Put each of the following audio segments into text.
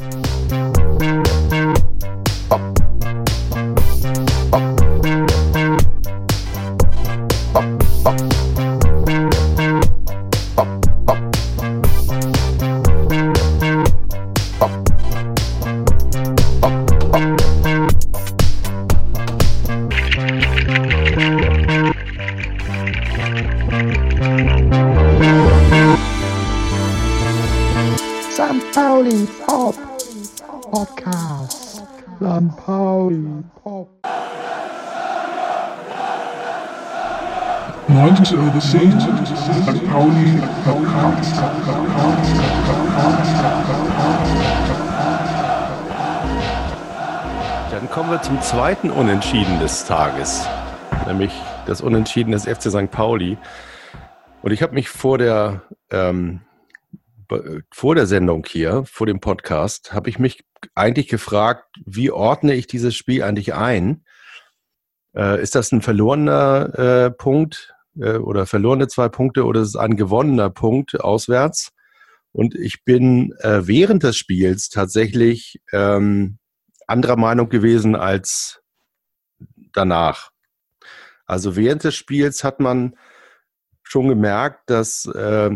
Música Neunte Übersehen, St. Pauli. Dann kommen wir zum zweiten Unentschieden des Tages, nämlich das Unentschieden des FC St. Pauli. Und ich habe mich vor der, ähm, vor der Sendung hier, vor dem Podcast, habe ich mich eigentlich gefragt, wie ordne ich dieses Spiel eigentlich ein? Äh, ist das ein verlorener äh, Punkt? äh, oder verlorene zwei Punkte oder es ist ein gewonnener Punkt auswärts. Und ich bin äh, während des Spiels tatsächlich ähm, anderer Meinung gewesen als danach. Also während des Spiels hat man schon gemerkt, dass äh,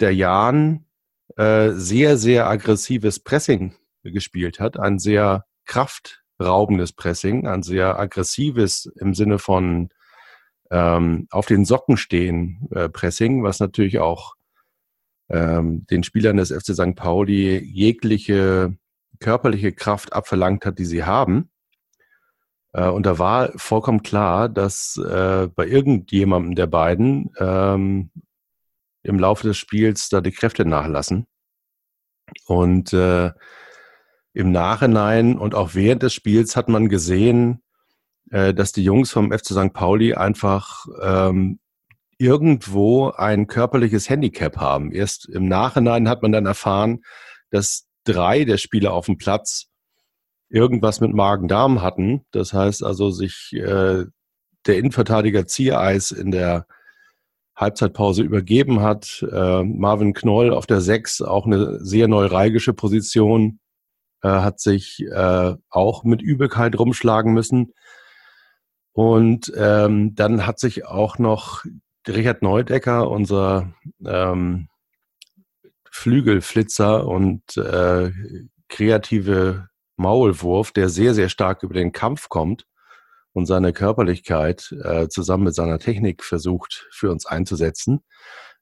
der Jan äh, sehr, sehr aggressives Pressing gespielt hat, ein sehr kraftraubendes Pressing, ein sehr aggressives im Sinne von ähm, auf den Socken stehen äh, Pressing, was natürlich auch ähm, den Spielern des FC St. Pauli jegliche körperliche Kraft abverlangt hat, die sie haben. Äh, und da war vollkommen klar, dass äh, bei irgendjemandem der beiden ähm, im Laufe des Spiels da die Kräfte nachlassen. Und äh, im Nachhinein und auch während des Spiels hat man gesehen, äh, dass die Jungs vom FC St. Pauli einfach ähm, irgendwo ein körperliches Handicap haben. Erst im Nachhinein hat man dann erfahren, dass drei der Spieler auf dem Platz irgendwas mit Magen-Darm hatten. Das heißt also, sich äh, der Innenverteidiger Ziereis in der Halbzeitpause übergeben hat. Äh, Marvin Knoll auf der Sechs, auch eine sehr neuralgische Position, äh, hat sich äh, auch mit Übelkeit rumschlagen müssen. Und ähm, dann hat sich auch noch Richard Neudecker, unser ähm, Flügelflitzer und äh, kreative Maulwurf, der sehr, sehr stark über den Kampf kommt und seine Körperlichkeit äh, zusammen mit seiner Technik versucht für uns einzusetzen.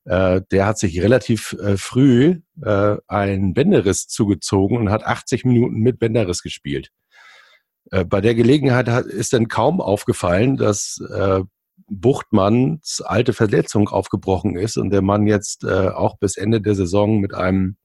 Äh, der hat sich relativ äh, früh äh, einen Bänderriss zugezogen und hat 80 Minuten mit Bänderriss gespielt. Äh, bei der Gelegenheit hat, ist dann kaum aufgefallen, dass äh, Buchtmanns alte Verletzung aufgebrochen ist und der Mann jetzt äh, auch bis Ende der Saison mit einem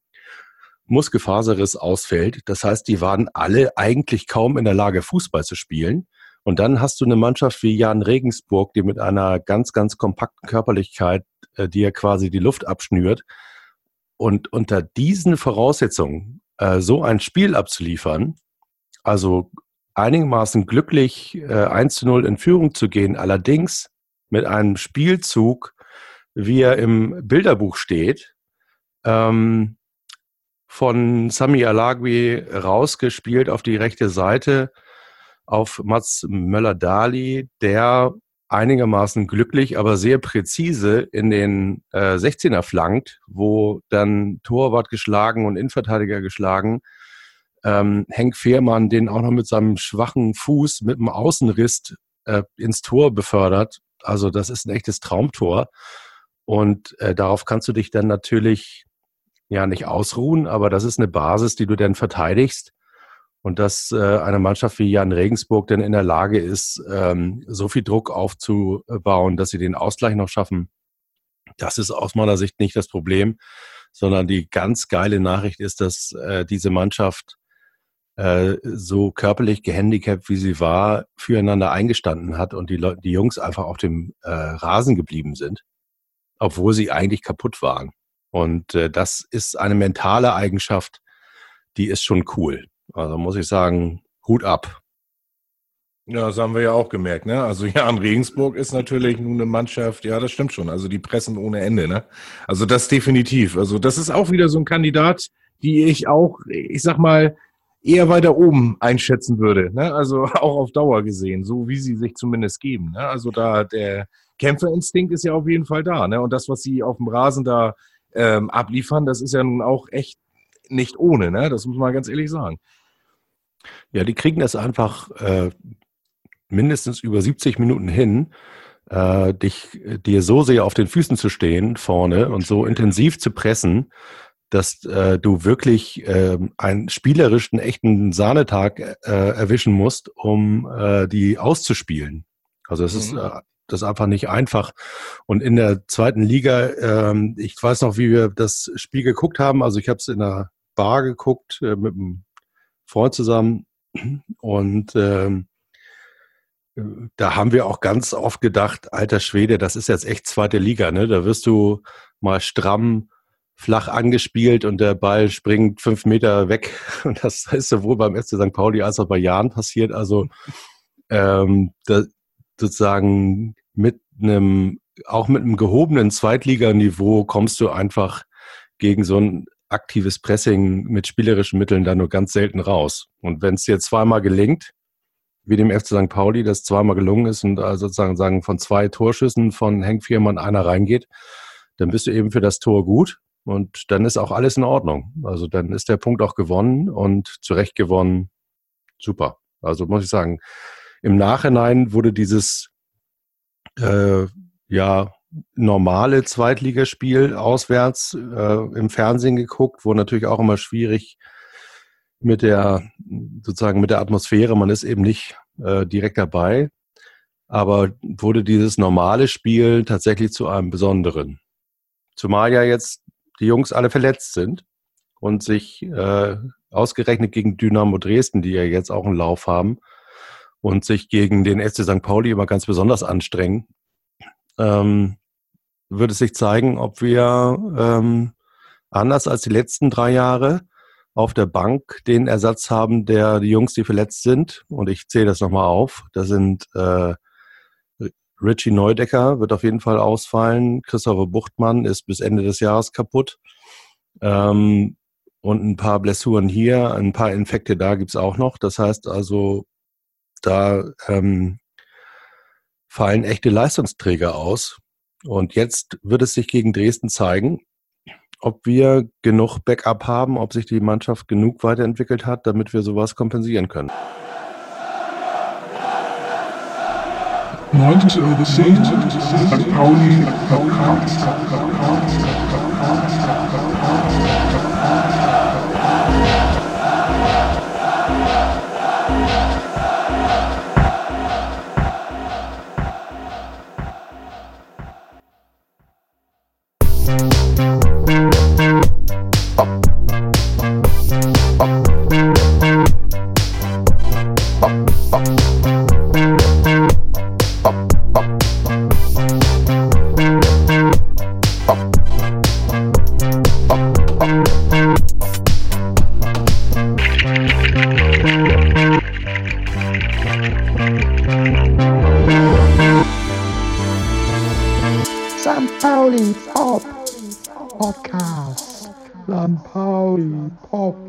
Muskelfaserriss ausfällt. Das heißt, die waren alle eigentlich kaum in der Lage, Fußball zu spielen. Und dann hast du eine Mannschaft wie Jan Regensburg, die mit einer ganz, ganz kompakten Körperlichkeit äh, dir quasi die Luft abschnürt. Und unter diesen Voraussetzungen äh, so ein Spiel abzuliefern, also einigermaßen glücklich, äh, 1 zu 0 in Führung zu gehen, allerdings mit einem Spielzug, wie er im Bilderbuch steht, ähm, von Sami Alagui rausgespielt auf die rechte Seite auf Mats Möller-Dali, der einigermaßen glücklich, aber sehr präzise in den äh, 16er flankt, wo dann Torwart geschlagen und Innenverteidiger geschlagen ähm, Henk Fehrmann den auch noch mit seinem schwachen Fuß mit dem Außenriss äh, ins Tor befördert. Also das ist ein echtes Traumtor. Und äh, darauf kannst du dich dann natürlich ja nicht ausruhen, aber das ist eine Basis, die du dann verteidigst. Und dass äh, eine Mannschaft wie Jan Regensburg dann in der Lage ist, ähm, so viel Druck aufzubauen, dass sie den Ausgleich noch schaffen, das ist aus meiner Sicht nicht das Problem, sondern die ganz geile Nachricht ist, dass äh, diese Mannschaft äh, so körperlich gehandicapt, wie sie war, füreinander eingestanden hat und die, Leute, die Jungs einfach auf dem äh, Rasen geblieben sind, obwohl sie eigentlich kaputt waren. Und äh, das ist eine mentale Eigenschaft, die ist schon cool. Also muss ich sagen, Hut ab. Ja, das haben wir ja auch gemerkt, ne? Also ja, in Regensburg ist natürlich nun eine Mannschaft, ja, das stimmt schon. Also die pressen ohne Ende, ne? Also das definitiv. Also das ist auch wieder so ein Kandidat, die ich auch, ich sag mal, eher weiter oben einschätzen würde. Ne? Also auch auf Dauer gesehen, so wie sie sich zumindest geben. Ne? Also da der Kämpferinstinkt ist ja auf jeden Fall da. Ne? Und das, was sie auf dem Rasen da ähm, abliefern, das ist ja nun auch echt nicht ohne. Ne? Das muss man ganz ehrlich sagen. Ja, die kriegen das einfach äh, mindestens über 70 Minuten hin, äh, dich, dir so sehr auf den Füßen zu stehen vorne und so intensiv zu pressen, dass äh, du wirklich äh, einen spielerischen, echten Sahnetag äh, erwischen musst, um äh, die auszuspielen. Also es mhm. ist äh, das ist einfach nicht einfach. Und in der zweiten Liga, ähm, ich weiß noch, wie wir das Spiel geguckt haben. Also ich habe es in der Bar geguckt äh, mit einem Freund zusammen und ähm, da haben wir auch ganz oft gedacht, alter Schwede, das ist jetzt echt zweite Liga, ne? Da wirst du mal stramm flach angespielt und der Ball springt fünf Meter weg. Und das ist sowohl beim FC St. Pauli als auch bei Jahren passiert. Also ähm, sozusagen mit einem, auch mit einem gehobenen Zweitliganiveau kommst du einfach gegen so ein aktives Pressing mit spielerischen Mitteln da nur ganz selten raus. Und wenn es dir zweimal gelingt, wie dem FC St. Pauli, das zweimal gelungen ist und also sozusagen sagen, von zwei Torschüssen von Henk Viermann einer reingeht, dann bist du eben für das Tor gut und dann ist auch alles in Ordnung. Also dann ist der Punkt auch gewonnen und zurecht gewonnen. Super. Also muss ich sagen, im Nachhinein wurde dieses äh, ja normale Zweitligaspiel auswärts äh, im Fernsehen geguckt, wo natürlich auch immer schwierig mit der sozusagen mit der Atmosphäre. Man ist eben nicht äh, direkt dabei, aber wurde dieses normale Spiel tatsächlich zu einem besonderen. Zumal ja jetzt die Jungs alle verletzt sind und sich äh, ausgerechnet gegen Dynamo Dresden, die ja jetzt auch einen Lauf haben und sich gegen den FC St. Pauli immer ganz besonders anstrengen, ähm, wird es sich zeigen, ob wir ähm, anders als die letzten drei Jahre auf der Bank den Ersatz haben, der die Jungs, die verletzt sind. Und ich zähle das nochmal auf. Da sind äh, Richie Neudecker wird auf jeden Fall ausfallen. Christopher Buchtmann ist bis Ende des Jahres kaputt. Ähm, und ein paar Blessuren hier, ein paar Infekte da gibt's auch noch. Das heißt also, da ähm, fallen echte Leistungsträger aus. Und jetzt wird es sich gegen Dresden zeigen, ob wir genug Backup haben, ob sich die Mannschaft genug weiterentwickelt hat, damit wir sowas kompensieren können. 90 Euro St. Pauli Podcast.